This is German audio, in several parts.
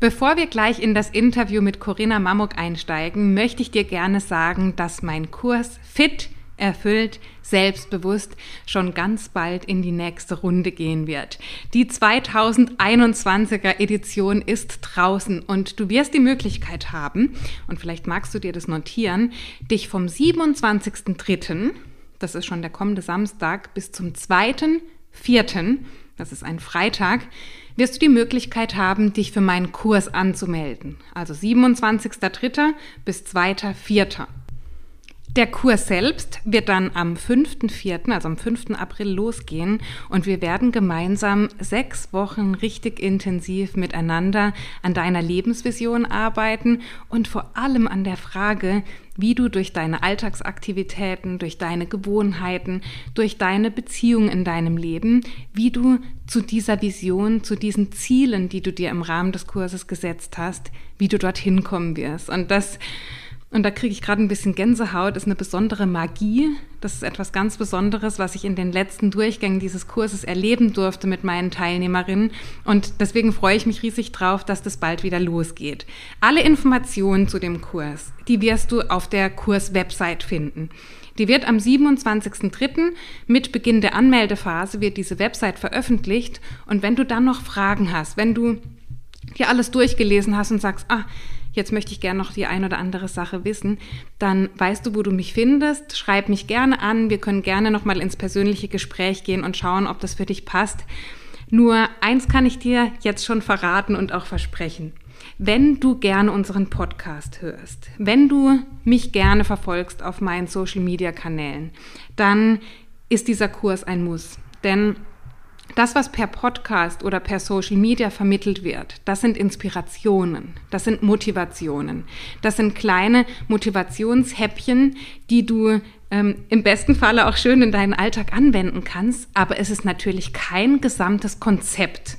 Bevor wir gleich in das Interview mit Corinna Mamuk einsteigen, möchte ich dir gerne sagen, dass mein Kurs Fit, erfüllt, selbstbewusst schon ganz bald in die nächste Runde gehen wird. Die 2021er Edition ist draußen und du wirst die Möglichkeit haben, und vielleicht magst du dir das notieren, dich vom 27.03., das ist schon der kommende Samstag, bis zum 2.04., das ist ein Freitag, wirst du die Möglichkeit haben, dich für meinen Kurs anzumelden. Also 27.03. bis 2.04. Der Kurs selbst wird dann am 5.4., also am 5. April losgehen und wir werden gemeinsam sechs Wochen richtig intensiv miteinander an deiner Lebensvision arbeiten und vor allem an der Frage, wie du durch deine Alltagsaktivitäten, durch deine Gewohnheiten, durch deine Beziehungen in deinem Leben, wie du zu dieser Vision, zu diesen Zielen, die du dir im Rahmen des Kurses gesetzt hast, wie du dorthin kommen wirst. Und das und da kriege ich gerade ein bisschen Gänsehaut, ist eine besondere Magie. Das ist etwas ganz Besonderes, was ich in den letzten Durchgängen dieses Kurses erleben durfte mit meinen Teilnehmerinnen. Und deswegen freue ich mich riesig drauf, dass das bald wieder losgeht. Alle Informationen zu dem Kurs, die wirst du auf der Kurs-Website finden. Die wird am 27.03. mit Beginn der Anmeldephase wird diese Website veröffentlicht. Und wenn du dann noch Fragen hast, wenn du dir alles durchgelesen hast und sagst, ah, jetzt möchte ich gerne noch die ein oder andere Sache wissen, dann weißt du, wo du mich findest. Schreib mich gerne an. Wir können gerne noch mal ins persönliche Gespräch gehen und schauen, ob das für dich passt. Nur eins kann ich dir jetzt schon verraten und auch versprechen. Wenn du gerne unseren Podcast hörst, wenn du mich gerne verfolgst auf meinen Social-Media-Kanälen, dann ist dieser Kurs ein Muss. Denn das, was per Podcast oder per Social Media vermittelt wird, das sind Inspirationen, das sind Motivationen, das sind kleine Motivationshäppchen, die du ähm, im besten Falle auch schön in deinen Alltag anwenden kannst, aber es ist natürlich kein gesamtes Konzept.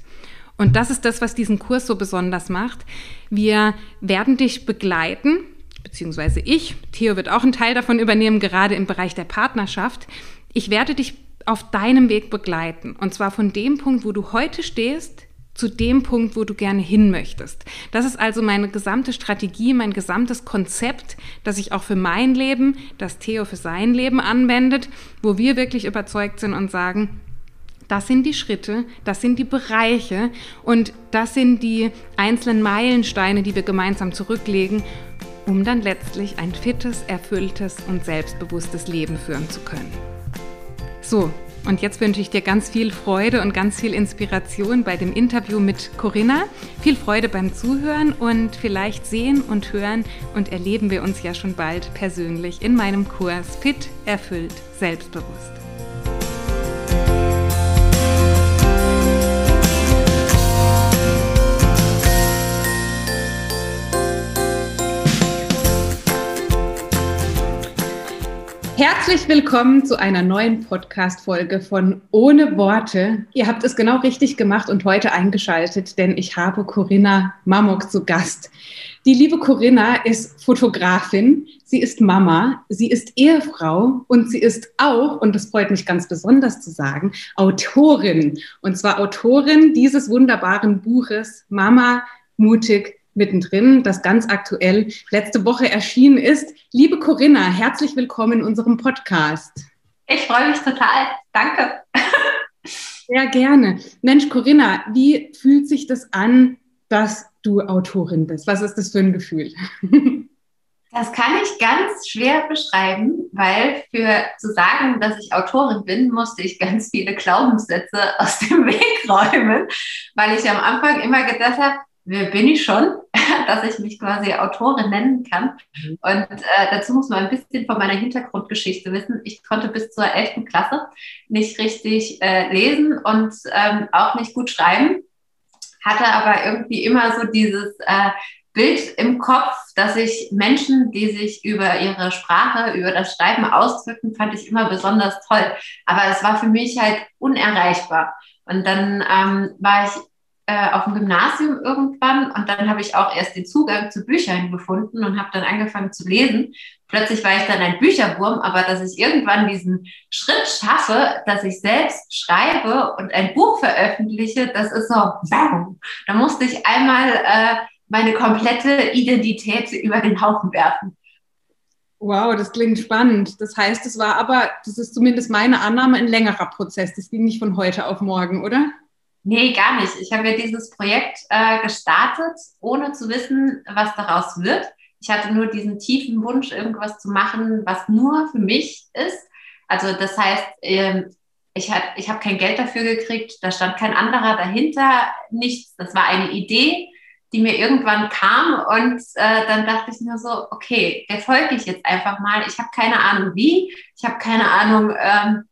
Und das ist das, was diesen Kurs so besonders macht. Wir werden dich begleiten, beziehungsweise ich, Theo wird auch einen Teil davon übernehmen, gerade im Bereich der Partnerschaft. Ich werde dich auf deinem Weg begleiten. Und zwar von dem Punkt, wo du heute stehst, zu dem Punkt, wo du gerne hin möchtest. Das ist also meine gesamte Strategie, mein gesamtes Konzept, das ich auch für mein Leben, das Theo für sein Leben anwendet, wo wir wirklich überzeugt sind und sagen, das sind die Schritte, das sind die Bereiche und das sind die einzelnen Meilensteine, die wir gemeinsam zurücklegen, um dann letztlich ein fittes, erfülltes und selbstbewusstes Leben führen zu können. So, und jetzt wünsche ich dir ganz viel Freude und ganz viel Inspiration bei dem Interview mit Corinna. Viel Freude beim Zuhören und vielleicht sehen und hören und erleben wir uns ja schon bald persönlich in meinem Kurs Fit, erfüllt, selbstbewusst. Herzlich willkommen zu einer neuen Podcast-Folge von Ohne Worte. Ihr habt es genau richtig gemacht und heute eingeschaltet, denn ich habe Corinna Mamok zu Gast. Die liebe Corinna ist Fotografin, sie ist Mama, sie ist Ehefrau und sie ist auch, und das freut mich ganz besonders zu sagen, Autorin. Und zwar Autorin dieses wunderbaren Buches Mama mutig mittendrin, das ganz aktuell letzte Woche erschienen ist. Liebe Corinna, herzlich willkommen in unserem Podcast. Ich freue mich total. Danke. Sehr gerne. Mensch, Corinna, wie fühlt sich das an, dass du Autorin bist? Was ist das für ein Gefühl? Das kann ich ganz schwer beschreiben, weil für zu sagen, dass ich Autorin bin, musste ich ganz viele Glaubenssätze aus dem Weg räumen, weil ich am Anfang immer gedacht habe, wer bin ich schon, dass ich mich quasi Autorin nennen kann. Mhm. Und äh, dazu muss man ein bisschen von meiner Hintergrundgeschichte wissen. Ich konnte bis zur 11. Klasse nicht richtig äh, lesen und ähm, auch nicht gut schreiben, hatte aber irgendwie immer so dieses äh, Bild im Kopf, dass ich Menschen, die sich über ihre Sprache, über das Schreiben ausdrücken, fand ich immer besonders toll. Aber es war für mich halt unerreichbar. Und dann ähm, war ich äh, auf dem Gymnasium irgendwann und dann habe ich auch erst den Zugang zu Büchern gefunden und habe dann angefangen zu lesen. plötzlich war ich dann ein Bücherwurm, aber dass ich irgendwann diesen Schritt schaffe, dass ich selbst schreibe und ein Buch veröffentliche, das ist so, bam, da musste ich einmal äh, meine komplette Identität über den Haufen werfen. Wow, das klingt spannend. Das heißt, es war aber, das ist zumindest meine Annahme, ein längerer Prozess. Das ging nicht von heute auf morgen, oder? Nee, gar nicht. Ich habe ja dieses Projekt äh, gestartet, ohne zu wissen, was daraus wird. Ich hatte nur diesen tiefen Wunsch, irgendwas zu machen, was nur für mich ist. Also das heißt, ähm, ich, hat, ich habe kein Geld dafür gekriegt, da stand kein anderer dahinter, nichts. Das war eine Idee, die mir irgendwann kam und äh, dann dachte ich mir so, okay, der folge ich jetzt einfach mal. Ich habe keine Ahnung wie, ich habe keine Ahnung ähm,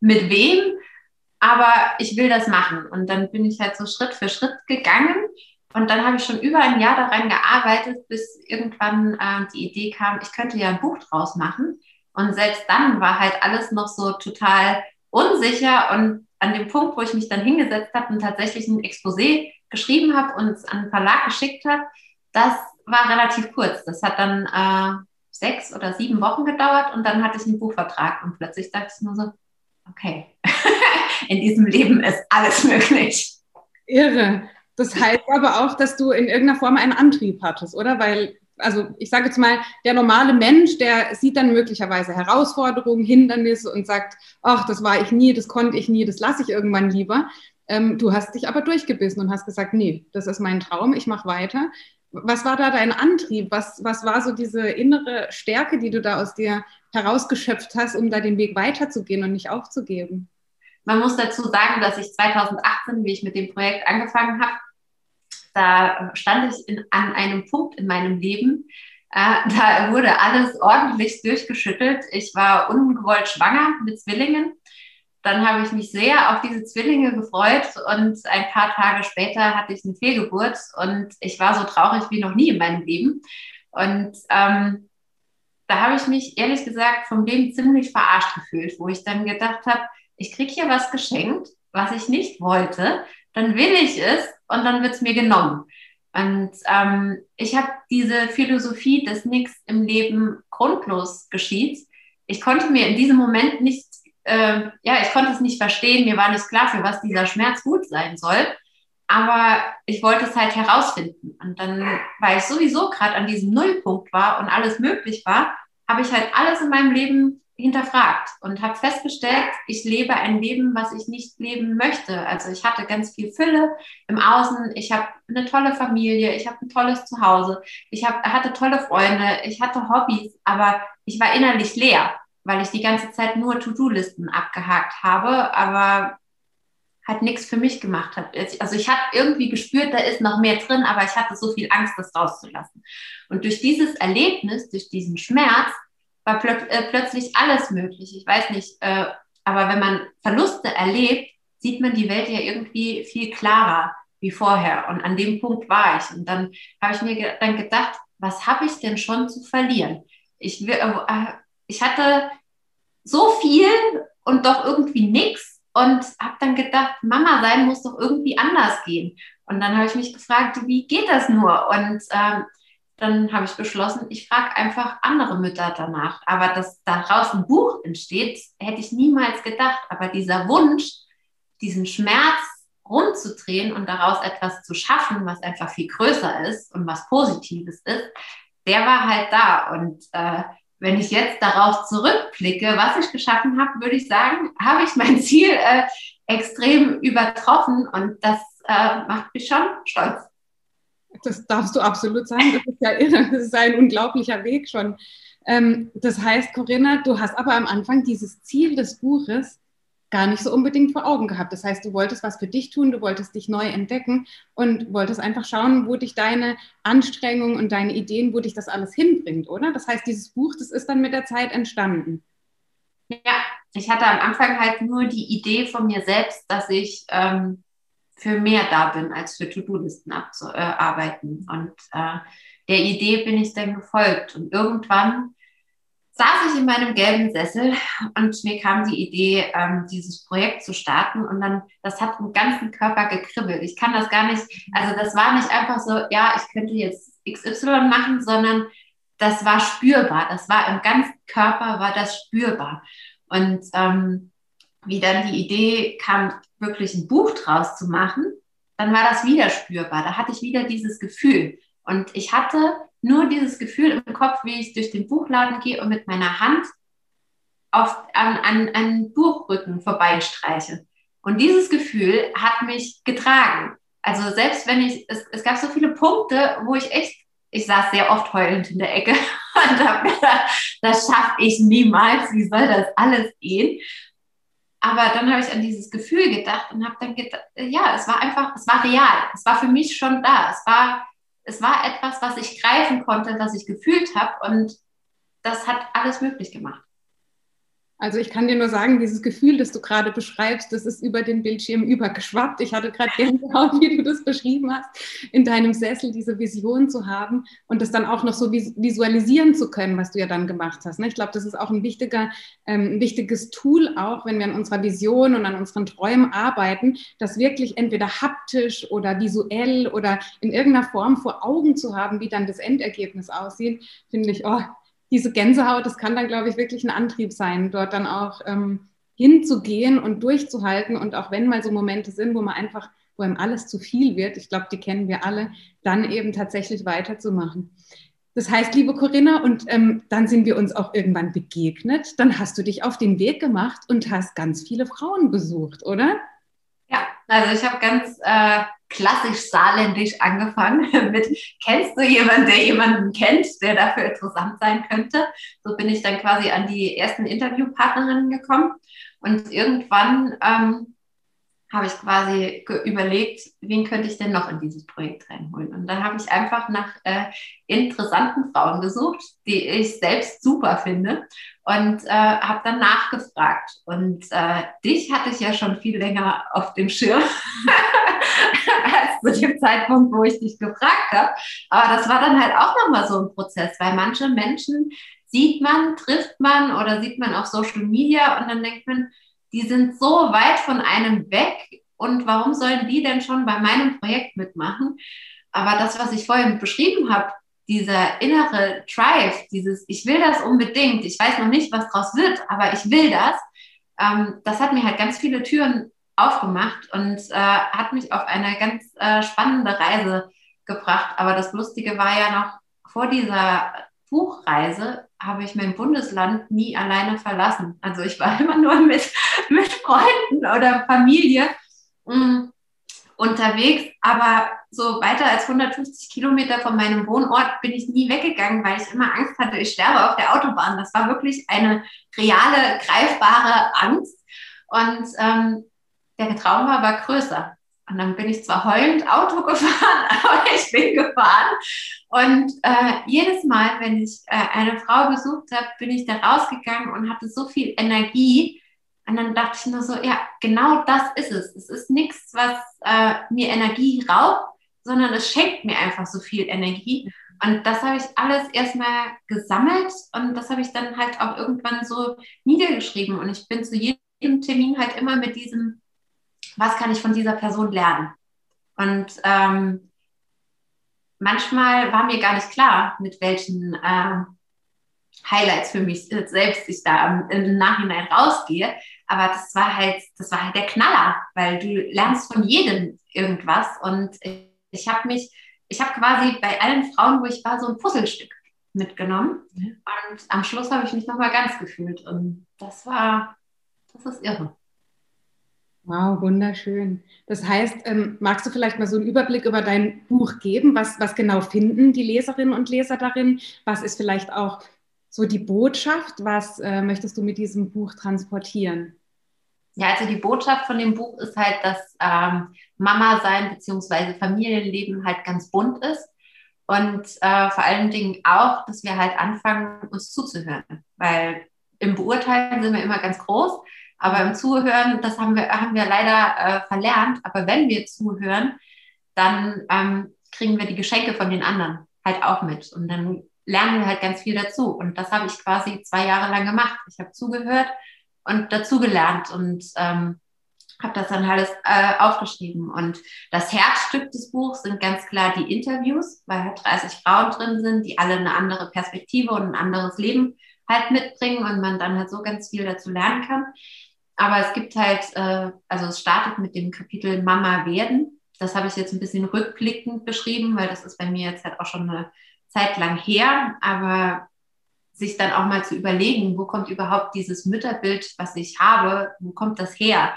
mit wem, aber ich will das machen. Und dann bin ich halt so Schritt für Schritt gegangen und dann habe ich schon über ein Jahr daran gearbeitet, bis irgendwann äh, die Idee kam, ich könnte ja ein Buch draus machen. Und selbst dann war halt alles noch so total unsicher und an dem Punkt, wo ich mich dann hingesetzt habe und tatsächlich ein Exposé geschrieben habe und es an den Verlag geschickt habe, das war relativ kurz. Das hat dann äh, sechs oder sieben Wochen gedauert und dann hatte ich einen Buchvertrag und plötzlich dachte ich nur so, okay, in diesem Leben ist alles möglich. Irre. Das heißt aber auch, dass du in irgendeiner Form einen Antrieb hattest, oder? Weil, also ich sage jetzt mal, der normale Mensch, der sieht dann möglicherweise Herausforderungen, Hindernisse und sagt, ach, das war ich nie, das konnte ich nie, das lasse ich irgendwann lieber. Ähm, du hast dich aber durchgebissen und hast gesagt, nee, das ist mein Traum, ich mache weiter. Was war da dein Antrieb? Was, was war so diese innere Stärke, die du da aus dir herausgeschöpft hast, um da den Weg weiterzugehen und nicht aufzugeben? Man muss dazu sagen, dass ich 2018, wie ich mit dem Projekt angefangen habe, da stand ich in, an einem Punkt in meinem Leben, äh, da wurde alles ordentlich durchgeschüttelt. Ich war ungewollt schwanger mit Zwillingen dann habe ich mich sehr auf diese Zwillinge gefreut und ein paar Tage später hatte ich eine Fehlgeburt und ich war so traurig wie noch nie in meinem Leben. Und ähm, da habe ich mich ehrlich gesagt vom Leben ziemlich verarscht gefühlt, wo ich dann gedacht habe, ich kriege hier was geschenkt, was ich nicht wollte, dann will ich es und dann wird es mir genommen. Und ähm, ich habe diese Philosophie, dass nichts im Leben grundlos geschieht. Ich konnte mir in diesem Moment nicht äh, ja, ich konnte es nicht verstehen, mir war nicht klar, für was dieser Schmerz gut sein soll. Aber ich wollte es halt herausfinden. Und dann, weil ich sowieso gerade an diesem Nullpunkt war und alles möglich war, habe ich halt alles in meinem Leben hinterfragt und habe festgestellt, ich lebe ein Leben, was ich nicht leben möchte. Also ich hatte ganz viel Fülle im Außen, ich habe eine tolle Familie, ich habe ein tolles Zuhause, ich hab, hatte tolle Freunde, ich hatte Hobbys, aber ich war innerlich leer weil ich die ganze Zeit nur To-Do-Listen abgehakt habe, aber halt nichts für mich gemacht habe. Also ich habe irgendwie gespürt, da ist noch mehr drin, aber ich hatte so viel Angst, das rauszulassen. Und durch dieses Erlebnis, durch diesen Schmerz, war plö äh, plötzlich alles möglich. Ich weiß nicht, äh, aber wenn man Verluste erlebt, sieht man die Welt ja irgendwie viel klarer wie vorher. Und an dem Punkt war ich. Und dann habe ich mir ge dann gedacht, was habe ich denn schon zu verlieren? Ich, äh, ich hatte so viel und doch irgendwie nichts und habe dann gedacht, Mama sein muss doch irgendwie anders gehen. Und dann habe ich mich gefragt, wie geht das nur? Und ähm, dann habe ich beschlossen, ich frage einfach andere Mütter danach. Aber dass daraus ein Buch entsteht, hätte ich niemals gedacht. Aber dieser Wunsch, diesen Schmerz rumzudrehen und daraus etwas zu schaffen, was einfach viel größer ist und was Positives ist, der war halt da. Und äh, wenn ich jetzt darauf zurückblicke, was ich geschaffen habe, würde ich sagen, habe ich mein Ziel äh, extrem übertroffen und das äh, macht mich schon stolz. Das darfst du absolut sagen. Das ist ja irre. Das ist ein unglaublicher Weg schon. Ähm, das heißt, Corinna, du hast aber am Anfang dieses Ziel des Buches gar nicht so unbedingt vor Augen gehabt. Das heißt, du wolltest was für dich tun, du wolltest dich neu entdecken und wolltest einfach schauen, wo dich deine Anstrengungen und deine Ideen, wo dich das alles hinbringt, oder? Das heißt, dieses Buch, das ist dann mit der Zeit entstanden. Ja, ich hatte am Anfang halt nur die Idee von mir selbst, dass ich ähm, für mehr da bin, als für To-Do-Listen abzuarbeiten. Äh, und äh, der Idee bin ich dann gefolgt. Und irgendwann saß ich in meinem gelben Sessel und mir kam die Idee, ähm, dieses Projekt zu starten und dann, das hat im ganzen Körper gekribbelt. Ich kann das gar nicht, also das war nicht einfach so, ja, ich könnte jetzt XY machen, sondern das war spürbar. Das war im ganzen Körper, war das spürbar. Und ähm, wie dann die Idee kam, wirklich ein Buch draus zu machen, dann war das wieder spürbar. Da hatte ich wieder dieses Gefühl. Und ich hatte nur dieses Gefühl im Kopf, wie ich durch den Buchladen gehe und mit meiner Hand auf, an, an, an Buchrücken vorbeistreiche. Und dieses Gefühl hat mich getragen. Also selbst wenn ich, es, es gab so viele Punkte, wo ich echt, ich saß sehr oft heulend in der Ecke und habe gedacht, das schaffe ich niemals, wie soll das alles gehen? Aber dann habe ich an dieses Gefühl gedacht und habe dann gedacht, ja, es war einfach, es war real. Es war für mich schon da. Es war, es war etwas, was ich greifen konnte, was ich gefühlt habe und das hat alles möglich gemacht. Also ich kann dir nur sagen, dieses Gefühl, das du gerade beschreibst, das ist über den Bildschirm übergeschwappt. Ich hatte gerade Gänsehaut, wie du das beschrieben hast, in deinem Sessel diese Vision zu haben und das dann auch noch so visualisieren zu können, was du ja dann gemacht hast. Ne? Ich glaube, das ist auch ein, wichtiger, ähm, ein wichtiges Tool, auch wenn wir an unserer Vision und an unseren Träumen arbeiten, das wirklich entweder haptisch oder visuell oder in irgendeiner Form vor Augen zu haben, wie dann das Endergebnis aussieht, finde ich, oh, diese Gänsehaut, das kann dann, glaube ich, wirklich ein Antrieb sein, dort dann auch ähm, hinzugehen und durchzuhalten. Und auch wenn mal so Momente sind, wo man einfach, wo einem alles zu viel wird, ich glaube, die kennen wir alle, dann eben tatsächlich weiterzumachen. Das heißt, liebe Corinna, und ähm, dann sind wir uns auch irgendwann begegnet. Dann hast du dich auf den Weg gemacht und hast ganz viele Frauen besucht, oder? Ja, also ich habe ganz äh, klassisch saarländisch angefangen mit, kennst du jemanden, der jemanden kennt, der dafür interessant sein könnte? So bin ich dann quasi an die ersten Interviewpartnerinnen gekommen. Und irgendwann ähm, habe ich quasi überlegt, wen könnte ich denn noch in dieses Projekt reinholen. Und dann habe ich einfach nach äh, interessanten Frauen gesucht, die ich selbst super finde und äh, habe dann nachgefragt. Und äh, dich hatte ich ja schon viel länger auf dem Schirm als zu dem Zeitpunkt, wo ich dich gefragt habe. Aber das war dann halt auch nochmal so ein Prozess, weil manche Menschen sieht man, trifft man oder sieht man auf Social Media und dann denkt man, die sind so weit von einem weg und warum sollen die denn schon bei meinem Projekt mitmachen? Aber das, was ich vorhin beschrieben habe, dieser innere Drive, dieses Ich will das unbedingt, ich weiß noch nicht, was draus wird, aber ich will das, ähm, das hat mir halt ganz viele Türen aufgemacht und äh, hat mich auf eine ganz äh, spannende Reise gebracht. Aber das Lustige war ja noch vor dieser Buchreise habe ich mein Bundesland nie alleine verlassen. Also ich war immer nur mit, mit Freunden oder Familie mh, mm, unterwegs, aber so weiter als 150 Kilometer von meinem Wohnort bin ich nie weggegangen, weil ich immer Angst hatte, ich sterbe auf der Autobahn. Das war wirklich eine reale, greifbare Angst. Und ähm, der Traum war aber größer. Und dann bin ich zwar heulend Auto gefahren, aber ich bin gefahren. Und äh, jedes Mal, wenn ich äh, eine Frau besucht habe, bin ich da rausgegangen und hatte so viel Energie. Und dann dachte ich nur so, ja, genau das ist es. Es ist nichts, was äh, mir Energie raubt, sondern es schenkt mir einfach so viel Energie. Und das habe ich alles erstmal gesammelt und das habe ich dann halt auch irgendwann so niedergeschrieben. Und ich bin zu jedem Termin halt immer mit diesem was kann ich von dieser Person lernen? Und ähm, manchmal war mir gar nicht klar, mit welchen äh, Highlights für mich selbst ich da im Nachhinein rausgehe. Aber das war halt, das war halt der Knaller, weil du lernst von jedem irgendwas. Und ich, ich habe mich, ich habe quasi bei allen Frauen, wo ich war, so ein Puzzlestück mitgenommen. Mhm. Und am Schluss habe ich mich nochmal ganz gefühlt. Und das war, das ist irre. Wow, wunderschön. Das heißt, ähm, magst du vielleicht mal so einen Überblick über dein Buch geben? Was, was genau finden die Leserinnen und Leser darin? Was ist vielleicht auch so die Botschaft? Was äh, möchtest du mit diesem Buch transportieren? Ja, also die Botschaft von dem Buch ist halt, dass ähm, Mama sein bzw. Familienleben halt ganz bunt ist und äh, vor allen Dingen auch, dass wir halt anfangen, uns zuzuhören, weil im Beurteilen sind wir immer ganz groß aber im Zuhören, das haben wir, haben wir leider äh, verlernt. Aber wenn wir zuhören, dann ähm, kriegen wir die Geschenke von den anderen halt auch mit. Und dann lernen wir halt ganz viel dazu. Und das habe ich quasi zwei Jahre lang gemacht. Ich habe zugehört und dazugelernt. Und ähm, habe das dann alles äh, aufgeschrieben. Und das Herzstück des Buchs sind ganz klar die Interviews, weil halt 30 Frauen drin sind, die alle eine andere Perspektive und ein anderes Leben halt mitbringen und man dann halt so ganz viel dazu lernen kann. Aber es gibt halt, äh, also es startet mit dem Kapitel Mama werden. Das habe ich jetzt ein bisschen rückblickend beschrieben, weil das ist bei mir jetzt halt auch schon eine Zeit lang her. Aber sich dann auch mal zu überlegen, wo kommt überhaupt dieses Mütterbild, was ich habe, wo kommt das her?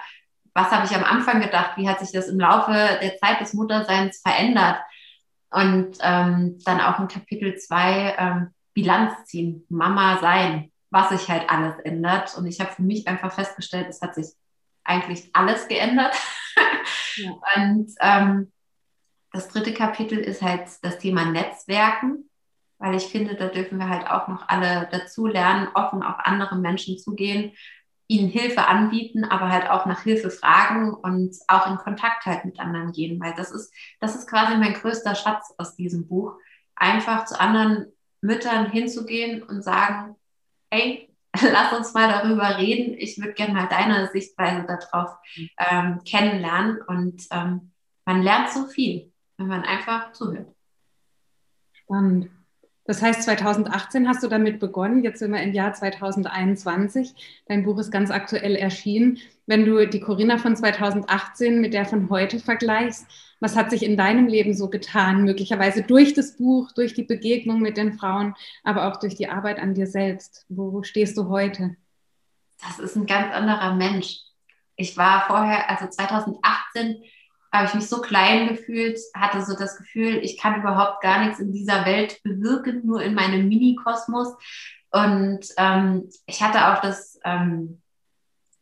Was habe ich am Anfang gedacht? Wie hat sich das im Laufe der Zeit des Mutterseins verändert? Und ähm, dann auch in Kapitel 2 ähm, Bilanz ziehen, Mama sein, was sich halt alles ändert. Und ich habe für mich einfach festgestellt, es hat sich eigentlich alles geändert. Ja. Und ähm, das dritte Kapitel ist halt das Thema Netzwerken weil ich finde, da dürfen wir halt auch noch alle dazu lernen, offen auf andere Menschen zugehen, ihnen Hilfe anbieten, aber halt auch nach Hilfe fragen und auch in Kontakt halt mit anderen gehen, weil das ist, das ist quasi mein größter Schatz aus diesem Buch, einfach zu anderen Müttern hinzugehen und sagen, hey, lass uns mal darüber reden. Ich würde gerne mal deine Sichtweise darauf ähm, kennenlernen. Und ähm, man lernt so viel, wenn man einfach zuhört. Spannend. Das heißt, 2018 hast du damit begonnen, jetzt sind wir im Jahr 2021. Dein Buch ist ganz aktuell erschienen. Wenn du die Corinna von 2018 mit der von heute vergleichst, was hat sich in deinem Leben so getan? Möglicherweise durch das Buch, durch die Begegnung mit den Frauen, aber auch durch die Arbeit an dir selbst. Wo stehst du heute? Das ist ein ganz anderer Mensch. Ich war vorher, also 2018, habe ich mich so klein gefühlt, hatte so das Gefühl, ich kann überhaupt gar nichts in dieser Welt bewirken, nur in meinem Mini-Kosmos. Und ähm, ich hatte auch das ähm,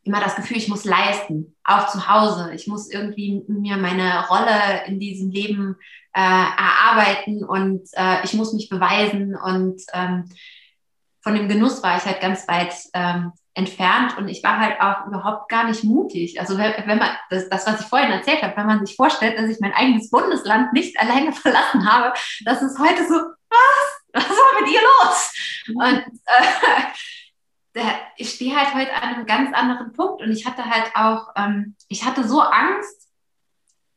immer das Gefühl, ich muss leisten, auch zu Hause. Ich muss irgendwie mir meine Rolle in diesem Leben äh, erarbeiten und äh, ich muss mich beweisen. Und ähm, von dem Genuss war ich halt ganz weit ähm, entfernt und ich war halt auch überhaupt gar nicht mutig. Also wenn, man, das, das, was ich vorhin erzählt habe, wenn man sich vorstellt, dass ich mein eigenes Bundesland nicht alleine verlassen habe, das ist heute so, was? Was war mit ihr los? Und äh, ich stehe halt heute an einem ganz anderen Punkt und ich hatte halt auch, ähm, ich hatte so Angst,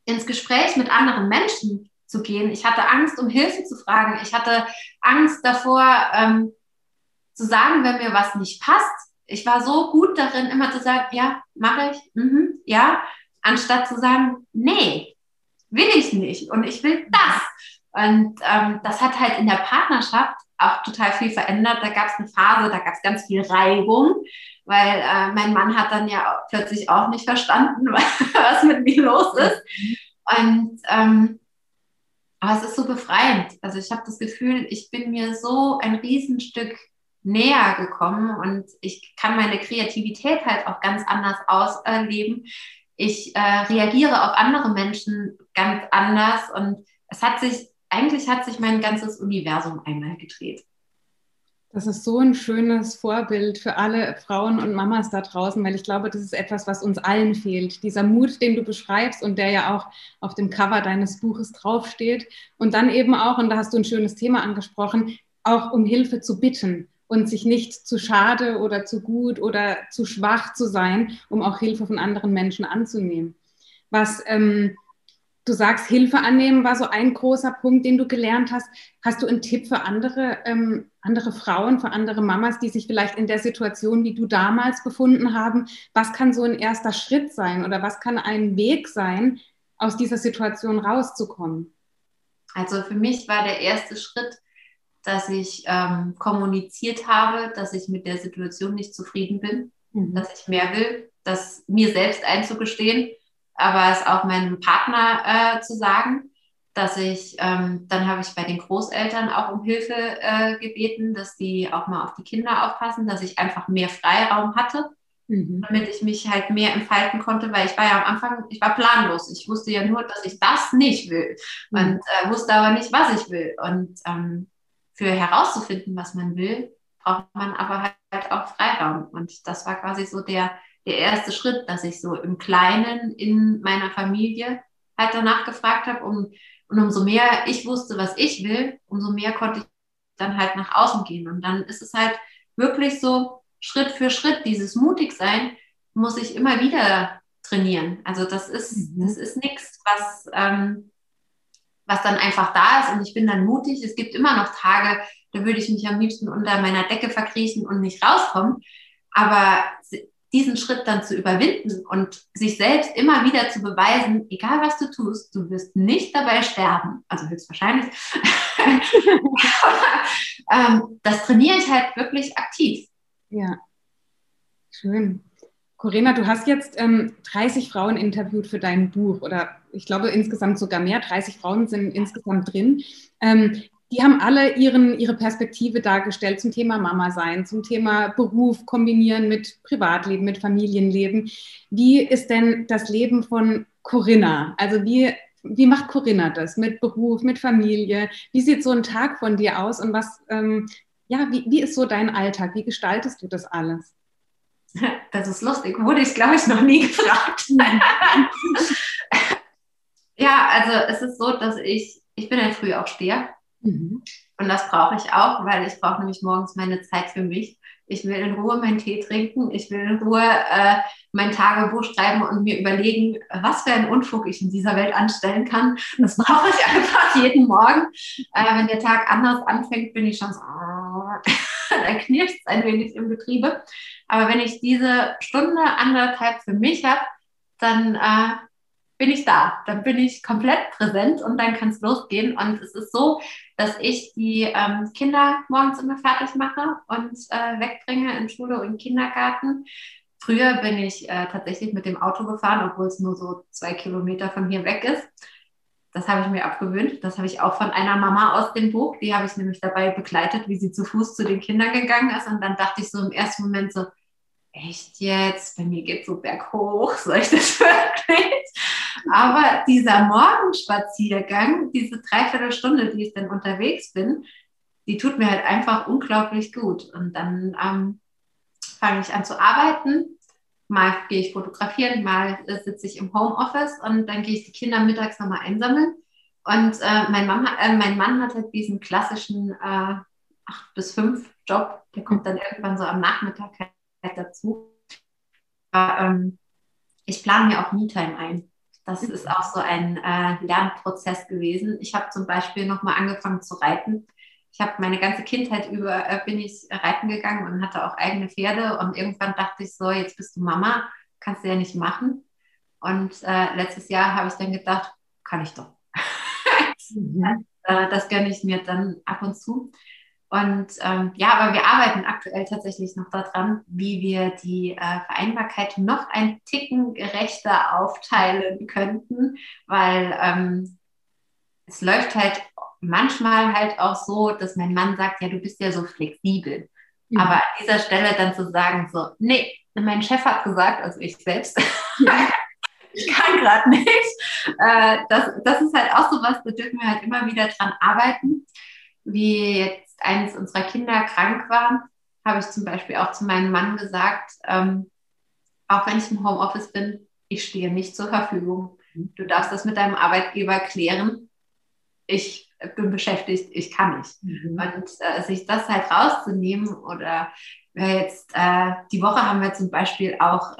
ins Gespräch mit anderen Menschen zu gehen. Ich hatte Angst, um Hilfe zu fragen. Ich hatte Angst davor, ähm, zu sagen, wenn mir was nicht passt ich war so gut darin, immer zu sagen, ja, mache ich, mhm, ja, anstatt zu sagen, nee, will ich nicht und ich will das. Und ähm, das hat halt in der Partnerschaft auch total viel verändert. Da gab es eine Phase, da gab es ganz viel Reibung, weil äh, mein Mann hat dann ja plötzlich auch nicht verstanden, was mit mir los ist. Und ähm, aber es ist so befreiend. Also ich habe das Gefühl, ich bin mir so ein Riesenstück näher gekommen und ich kann meine Kreativität halt auch ganz anders ausleben. Ich äh, reagiere auf andere Menschen ganz anders und es hat sich, eigentlich hat sich mein ganzes Universum einmal gedreht. Das ist so ein schönes Vorbild für alle Frauen und Mamas da draußen, weil ich glaube, das ist etwas, was uns allen fehlt. Dieser Mut, den du beschreibst und der ja auch auf dem Cover deines Buches draufsteht. Und dann eben auch, und da hast du ein schönes Thema angesprochen, auch um Hilfe zu bitten und sich nicht zu schade oder zu gut oder zu schwach zu sein, um auch Hilfe von anderen Menschen anzunehmen. Was ähm, du sagst, Hilfe annehmen war so ein großer Punkt, den du gelernt hast. Hast du einen Tipp für andere, ähm, andere Frauen, für andere Mamas, die sich vielleicht in der Situation, wie du damals befunden haben? Was kann so ein erster Schritt sein oder was kann ein Weg sein, aus dieser Situation rauszukommen? Also für mich war der erste Schritt, dass ich ähm, kommuniziert habe, dass ich mit der Situation nicht zufrieden bin, mhm. dass ich mehr will, das mir selbst einzugestehen, aber es auch meinem Partner äh, zu sagen, dass ich, ähm, dann habe ich bei den Großeltern auch um Hilfe äh, gebeten, dass die auch mal auf die Kinder aufpassen, dass ich einfach mehr Freiraum hatte, mhm. damit ich mich halt mehr entfalten konnte, weil ich war ja am Anfang, ich war planlos. Ich wusste ja nur, dass ich das nicht will mhm. und äh, wusste aber nicht, was ich will. Und ähm, für herauszufinden, was man will, braucht man aber halt auch Freiraum. Und das war quasi so der, der erste Schritt, dass ich so im Kleinen in meiner Familie halt danach gefragt habe. Und, und umso mehr ich wusste, was ich will, umso mehr konnte ich dann halt nach außen gehen. Und dann ist es halt wirklich so Schritt für Schritt, dieses mutig sein, muss ich immer wieder trainieren. Also das ist, mhm. das ist nichts, was, ähm, was dann einfach da ist und ich bin dann mutig. Es gibt immer noch Tage, da würde ich mich am liebsten unter meiner Decke verkriechen und nicht rauskommen. Aber diesen Schritt dann zu überwinden und sich selbst immer wieder zu beweisen, egal was du tust, du wirst nicht dabei sterben, also höchstwahrscheinlich. ähm, das trainiere ich halt wirklich aktiv. Ja, schön. Corinna, du hast jetzt ähm, 30 Frauen interviewt für dein Buch oder ich glaube insgesamt sogar mehr. 30 Frauen sind insgesamt drin. Ähm, die haben alle ihren, ihre Perspektive dargestellt zum Thema Mama sein, zum Thema Beruf kombinieren mit Privatleben, mit Familienleben. Wie ist denn das Leben von Corinna? Also wie, wie macht Corinna das mit Beruf, mit Familie? Wie sieht so ein Tag von dir aus und was, ähm, ja, wie, wie ist so dein Alltag? Wie gestaltest du das alles? Das ist lustig, wurde ich, glaube ich, noch nie gefragt. ja, also es ist so, dass ich, ich bin ein Frühaufsteher. Mhm. Und das brauche ich auch, weil ich brauche nämlich morgens meine Zeit für mich. Ich will in Ruhe meinen Tee trinken. Ich will in Ruhe äh, mein Tagebuch schreiben und mir überlegen, was für einen Unfug ich in dieser Welt anstellen kann. Das brauche ich einfach jeden Morgen. Äh, wenn der Tag anders anfängt, bin ich schon so, da knirscht es ein wenig im Betriebe. Aber wenn ich diese Stunde, anderthalb für mich habe, dann äh, bin ich da. Dann bin ich komplett präsent und dann kann es losgehen. Und es ist so, dass ich die ähm, Kinder morgens immer fertig mache und äh, wegbringe in Schule und Kindergarten. Früher bin ich äh, tatsächlich mit dem Auto gefahren, obwohl es nur so zwei Kilometer von hier weg ist. Das habe ich mir abgewöhnt. Das habe ich auch von einer Mama aus dem Buch. Die habe ich nämlich dabei begleitet, wie sie zu Fuß zu den Kindern gegangen ist. Und dann dachte ich so im ersten Moment so, echt jetzt? Bei mir geht es so berghoch. Soll ich das wirklich? Aber dieser Morgenspaziergang, diese Dreiviertelstunde, die ich dann unterwegs bin, die tut mir halt einfach unglaublich gut. Und dann ähm, fange ich an zu arbeiten Mal gehe ich fotografieren, mal sitze ich im Homeoffice und dann gehe ich die Kinder mittags nochmal einsammeln. Und äh, mein, Mama, äh, mein Mann hat halt diesen klassischen äh, 8 bis 5 Job, der kommt dann irgendwann so am Nachmittag dazu. Ähm, ich plane mir auch Me-Time ein. Das ist auch so ein äh, Lernprozess gewesen. Ich habe zum Beispiel nochmal angefangen zu reiten ich habe meine ganze Kindheit über äh, bin ich reiten gegangen und hatte auch eigene Pferde und irgendwann dachte ich so, jetzt bist du Mama, kannst du ja nicht machen. Und äh, letztes Jahr habe ich dann gedacht, kann ich doch. mhm. äh, das gönne ich mir dann ab und zu. Und ähm, ja, aber wir arbeiten aktuell tatsächlich noch daran, wie wir die äh, Vereinbarkeit noch ein Ticken gerechter aufteilen könnten, weil ähm, es läuft halt manchmal halt auch so, dass mein Mann sagt, ja, du bist ja so flexibel. Mhm. Aber an dieser Stelle dann zu sagen, so, nee, mein Chef hat gesagt, also ich selbst, ja. ich kann gerade nicht. Äh, das, das ist halt auch so was, da dürfen wir halt immer wieder dran arbeiten. Wie jetzt eines unserer Kinder krank war, habe ich zum Beispiel auch zu meinem Mann gesagt, ähm, auch wenn ich im Homeoffice bin, ich stehe nicht zur Verfügung. Mhm. Du darfst das mit deinem Arbeitgeber klären. Ich bin beschäftigt, ich kann nicht. Mhm. Und äh, sich das halt rauszunehmen oder äh, jetzt äh, die Woche haben wir zum Beispiel auch,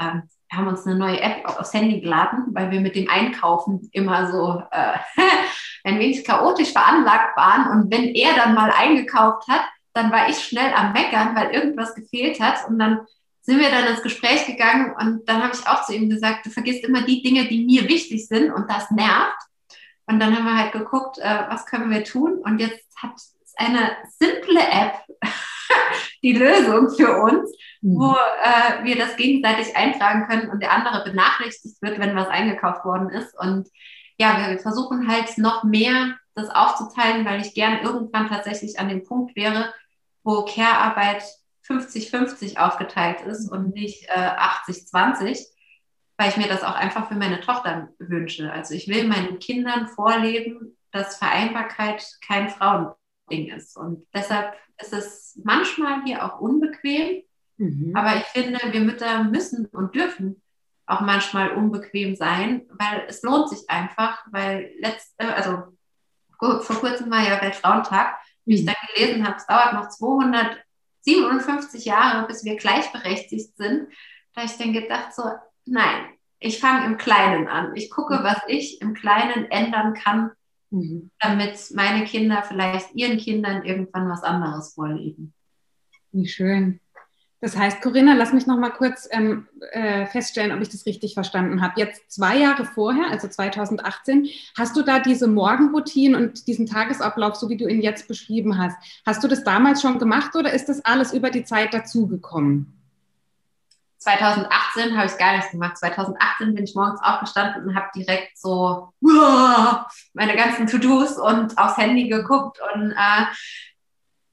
ähm, haben uns eine neue App aufs Handy geladen, weil wir mit dem Einkaufen immer so äh, ein wenig chaotisch veranlagt waren. Und wenn er dann mal eingekauft hat, dann war ich schnell am Meckern, weil irgendwas gefehlt hat. Und dann sind wir dann ins Gespräch gegangen und dann habe ich auch zu ihm gesagt, du vergisst immer die Dinge, die mir wichtig sind und das nervt. Und dann haben wir halt geguckt, äh, was können wir tun. Und jetzt hat eine simple App die Lösung für uns. Wo äh, wir das gegenseitig eintragen können und der andere benachrichtigt wird, wenn was eingekauft worden ist. Und ja, wir versuchen halt noch mehr das aufzuteilen, weil ich gern irgendwann tatsächlich an dem Punkt wäre, wo Care-Arbeit 50-50 aufgeteilt ist und nicht äh, 80-20 weil ich mir das auch einfach für meine Tochter wünsche. Also ich will meinen Kindern vorleben, dass Vereinbarkeit kein Frauending ist. Und deshalb ist es manchmal hier auch unbequem. Mhm. Aber ich finde, wir Mütter müssen und dürfen auch manchmal unbequem sein, weil es lohnt sich einfach, weil letzte, also vor kurzem war ja Weltfrauentag, wie ich mhm. dann gelesen habe, es dauert noch 257 Jahre, bis wir gleichberechtigt sind. Da habe ich dann gedacht, so, nein, ich fange im Kleinen an. Ich gucke, was ich im Kleinen ändern kann, mhm. damit meine Kinder vielleicht ihren Kindern irgendwann was anderes vorleben. Wie schön. Das heißt, Corinna, lass mich noch mal kurz ähm, äh, feststellen, ob ich das richtig verstanden habe. Jetzt zwei Jahre vorher, also 2018, hast du da diese Morgenroutine und diesen Tagesablauf, so wie du ihn jetzt beschrieben hast, hast du das damals schon gemacht oder ist das alles über die Zeit dazugekommen? 2018 habe ich gar nichts gemacht. 2018 bin ich morgens aufgestanden und habe direkt so meine ganzen To-Dos und aufs Handy geguckt und äh,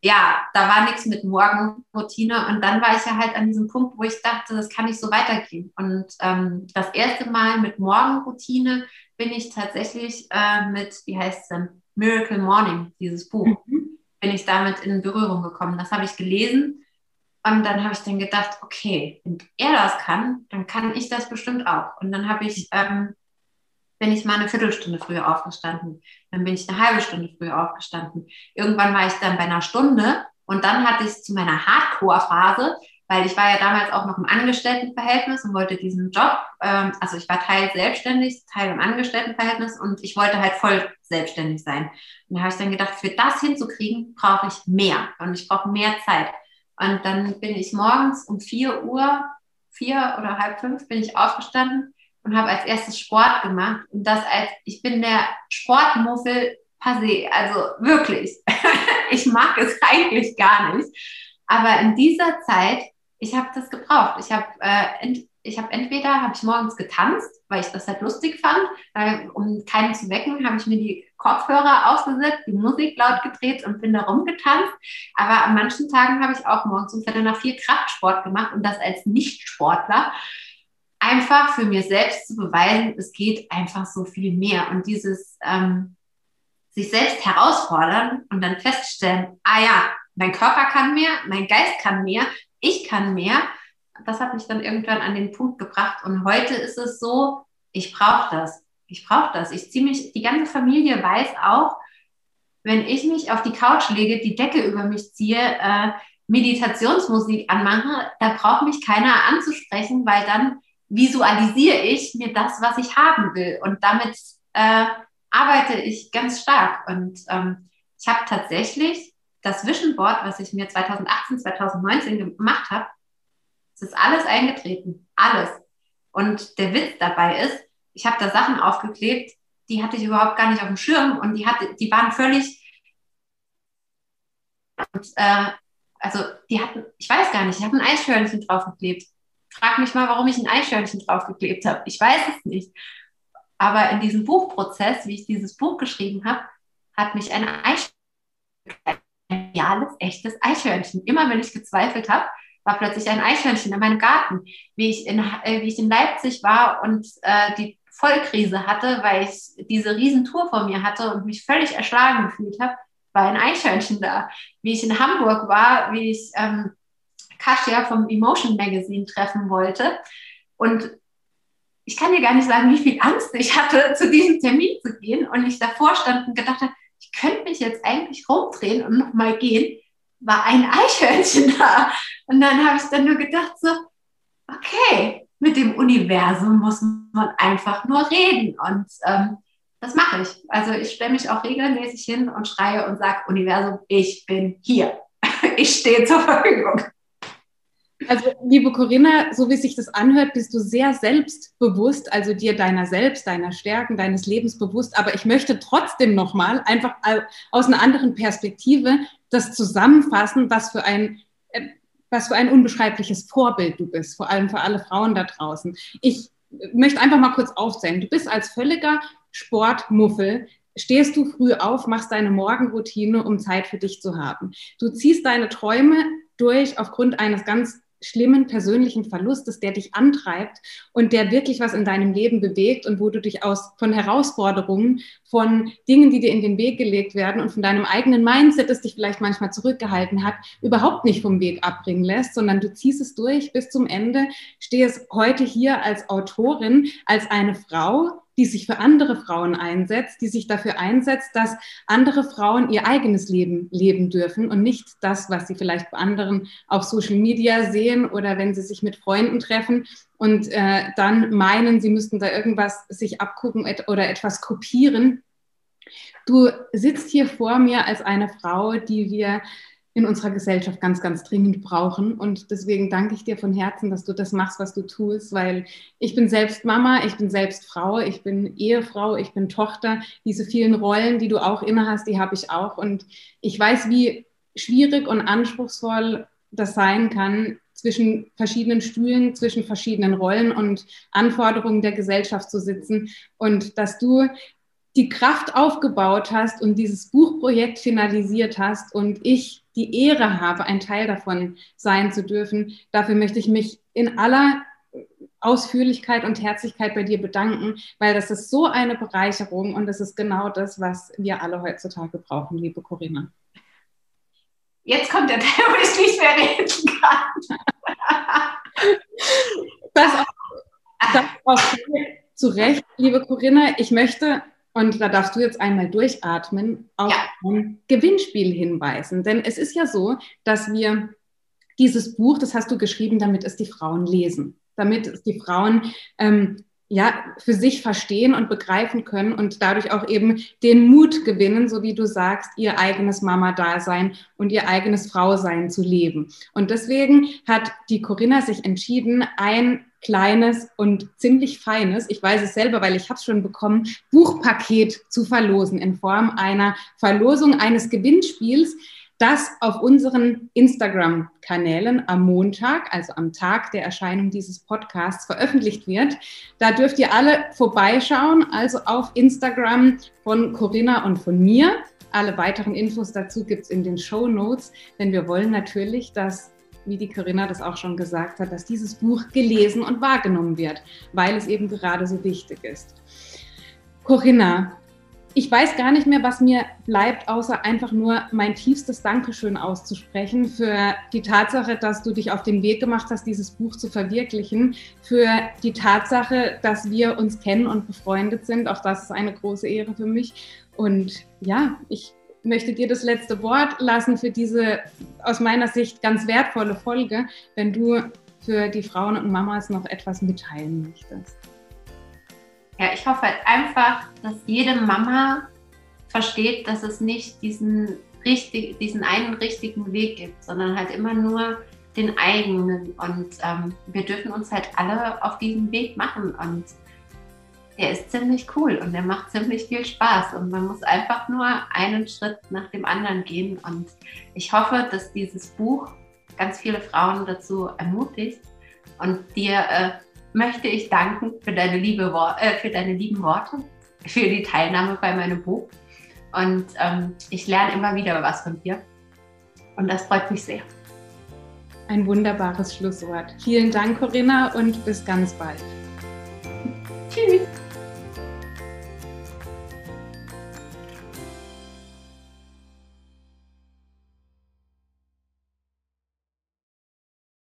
ja, da war nichts mit Morgenroutine. Und dann war ich ja halt an diesem Punkt, wo ich dachte, das kann nicht so weitergehen. Und ähm, das erste Mal mit Morgenroutine bin ich tatsächlich äh, mit, wie heißt es denn, Miracle Morning, dieses Buch, mhm. bin ich damit in Berührung gekommen. Das habe ich gelesen. Und dann habe ich dann gedacht, okay, wenn er das kann, dann kann ich das bestimmt auch. Und dann habe ich ähm, bin ich mal eine Viertelstunde früher aufgestanden. Dann bin ich eine halbe Stunde früher aufgestanden. Irgendwann war ich dann bei einer Stunde und dann hatte ich zu meiner Hardcore-Phase, weil ich war ja damals auch noch im Angestelltenverhältnis und wollte diesen Job, ähm, also ich war Teil selbstständig, Teil im Angestelltenverhältnis und ich wollte halt voll selbstständig sein. Und da habe ich dann gedacht, für das hinzukriegen, brauche ich mehr und ich brauche mehr Zeit. Und dann bin ich morgens um vier Uhr, vier oder halb fünf bin ich aufgestanden und habe als erstes Sport gemacht. Und das als, ich bin der Sportmuffel passé, also wirklich. ich mag es eigentlich gar nicht. Aber in dieser Zeit, ich habe das gebraucht. Ich habe äh, ent, ich habe entweder habe ich morgens getanzt, weil ich das halt lustig fand, weil, um keinen zu wecken, habe ich mir die Kopfhörer aufgesetzt, die Musik laut gedreht und bin da rumgetanzt. Aber an manchen Tagen habe ich auch morgens um Viertel nach vier Kraftsport gemacht und das als Nichtsportler einfach für mir selbst zu beweisen, es geht einfach so viel mehr. Und dieses ähm, sich selbst herausfordern und dann feststellen, ah ja, mein Körper kann mehr, mein Geist kann mehr, ich kann mehr. Das hat mich dann irgendwann an den Punkt gebracht. Und heute ist es so, ich brauche das. Ich brauche das. Ich ziehe mich, die ganze Familie weiß auch, wenn ich mich auf die Couch lege, die Decke über mich ziehe, äh, Meditationsmusik anmache, da braucht mich keiner anzusprechen, weil dann visualisiere ich mir das, was ich haben will. Und damit äh, arbeite ich ganz stark. Und ähm, ich habe tatsächlich das Vision Board, was ich mir 2018, 2019 gemacht habe, es ist alles eingetreten. Alles. Und der Witz dabei ist, ich habe da Sachen aufgeklebt, die hatte ich überhaupt gar nicht auf dem Schirm und die, hatte, die waren völlig. Und, äh, also, die hatten, ich weiß gar nicht, ich habe ein Eichhörnchen draufgeklebt frag mich mal, warum ich ein Eichhörnchen draufgeklebt habe. Ich weiß es nicht. Aber in diesem Buchprozess, wie ich dieses Buch geschrieben habe, hat mich ein Eichhörnchen, ein reales, echtes Eichhörnchen. Immer wenn ich gezweifelt habe, war plötzlich ein Eichhörnchen in meinem Garten. Wie ich in, äh, wie ich in Leipzig war und äh, die Vollkrise hatte, weil ich diese Riesentour vor mir hatte und mich völlig erschlagen gefühlt habe, war ein Eichhörnchen da. Wie ich in Hamburg war, wie ich ähm, Kasia vom Emotion Magazine treffen wollte. Und ich kann dir gar nicht sagen, wie viel Angst ich hatte, zu diesem Termin zu gehen. Und ich davor stand und gedacht habe, ich könnte mich jetzt eigentlich rumdrehen und nochmal gehen, war ein Eichhörnchen da. Und dann habe ich dann nur gedacht, so, okay, mit dem Universum muss man einfach nur reden. Und ähm, das mache ich. Also ich stelle mich auch regelmäßig hin und schreie und sage, Universum, ich bin hier. ich stehe zur Verfügung. Also, liebe Corinna, so wie sich das anhört, bist du sehr selbstbewusst, also dir deiner selbst, deiner Stärken, deines Lebens bewusst. Aber ich möchte trotzdem nochmal einfach aus einer anderen Perspektive das zusammenfassen, was für ein, äh, was für ein unbeschreibliches Vorbild du bist, vor allem für alle Frauen da draußen. Ich möchte einfach mal kurz aufzählen. Du bist als völliger Sportmuffel stehst du früh auf, machst deine Morgenroutine, um Zeit für dich zu haben. Du ziehst deine Träume durch aufgrund eines ganz schlimmen persönlichen Verlustes, der dich antreibt und der wirklich was in deinem Leben bewegt und wo du dich aus von Herausforderungen, von Dingen, die dir in den Weg gelegt werden und von deinem eigenen Mindset, das dich vielleicht manchmal zurückgehalten hat, überhaupt nicht vom Weg abbringen lässt, sondern du ziehst es durch bis zum Ende, stehst heute hier als Autorin, als eine Frau, die sich für andere Frauen einsetzt, die sich dafür einsetzt, dass andere Frauen ihr eigenes Leben leben dürfen und nicht das, was sie vielleicht bei anderen auf Social Media sehen oder wenn sie sich mit Freunden treffen und äh, dann meinen, sie müssten da irgendwas sich abgucken oder etwas kopieren. Du sitzt hier vor mir als eine Frau, die wir in unserer Gesellschaft ganz, ganz dringend brauchen. Und deswegen danke ich dir von Herzen, dass du das machst, was du tust, weil ich bin selbst Mama, ich bin selbst Frau, ich bin Ehefrau, ich bin Tochter. Diese vielen Rollen, die du auch inne hast, die habe ich auch. Und ich weiß, wie schwierig und anspruchsvoll das sein kann, zwischen verschiedenen Stühlen, zwischen verschiedenen Rollen und Anforderungen der Gesellschaft zu sitzen. Und dass du die Kraft aufgebaut hast und dieses Buchprojekt finalisiert hast und ich die Ehre habe, ein Teil davon sein zu dürfen. Dafür möchte ich mich in aller Ausführlichkeit und Herzlichkeit bei dir bedanken, weil das ist so eine Bereicherung und das ist genau das, was wir alle heutzutage brauchen, liebe Corinna. Jetzt kommt der Teil, wo ich nicht mehr reden kann. das auch, das auch zu Recht, liebe Corinna. Ich möchte und da darfst du jetzt einmal durchatmen, auf ja. ein Gewinnspiel hinweisen. Denn es ist ja so, dass wir dieses Buch, das hast du geschrieben, damit es die Frauen lesen, damit es die Frauen ähm, ja, für sich verstehen und begreifen können und dadurch auch eben den Mut gewinnen, so wie du sagst, ihr eigenes Mama-Dasein und ihr eigenes Frausein zu leben. Und deswegen hat die Corinna sich entschieden, ein kleines und ziemlich feines, ich weiß es selber, weil ich habe es schon bekommen, Buchpaket zu verlosen in Form einer Verlosung eines Gewinnspiels, das auf unseren Instagram-Kanälen am Montag, also am Tag der Erscheinung dieses Podcasts, veröffentlicht wird. Da dürft ihr alle vorbeischauen, also auf Instagram von Corinna und von mir. Alle weiteren Infos dazu gibt es in den Show Notes, denn wir wollen natürlich, dass wie die Corinna das auch schon gesagt hat, dass dieses Buch gelesen und wahrgenommen wird, weil es eben gerade so wichtig ist. Corinna, ich weiß gar nicht mehr, was mir bleibt, außer einfach nur mein tiefstes Dankeschön auszusprechen für die Tatsache, dass du dich auf den Weg gemacht hast, dieses Buch zu verwirklichen, für die Tatsache, dass wir uns kennen und befreundet sind. Auch das ist eine große Ehre für mich. Und ja, ich möchte dir das letzte Wort lassen für diese aus meiner Sicht ganz wertvolle Folge, wenn du für die Frauen und Mamas noch etwas mitteilen möchtest. Ja, ich hoffe halt einfach, dass jede Mama versteht, dass es nicht diesen, richtig, diesen einen richtigen Weg gibt, sondern halt immer nur den eigenen. Und ähm, wir dürfen uns halt alle auf diesen Weg machen. Und der ist ziemlich cool und der macht ziemlich viel Spaß. Und man muss einfach nur einen Schritt nach dem anderen gehen. Und ich hoffe, dass dieses Buch ganz viele Frauen dazu ermutigt. Und dir äh, möchte ich danken für deine, liebe, äh, für deine lieben Worte, für die Teilnahme bei meinem Buch. Und ähm, ich lerne immer wieder was von dir. Und das freut mich sehr. Ein wunderbares Schlusswort. Vielen Dank, Corinna, und bis ganz bald. Tschüss.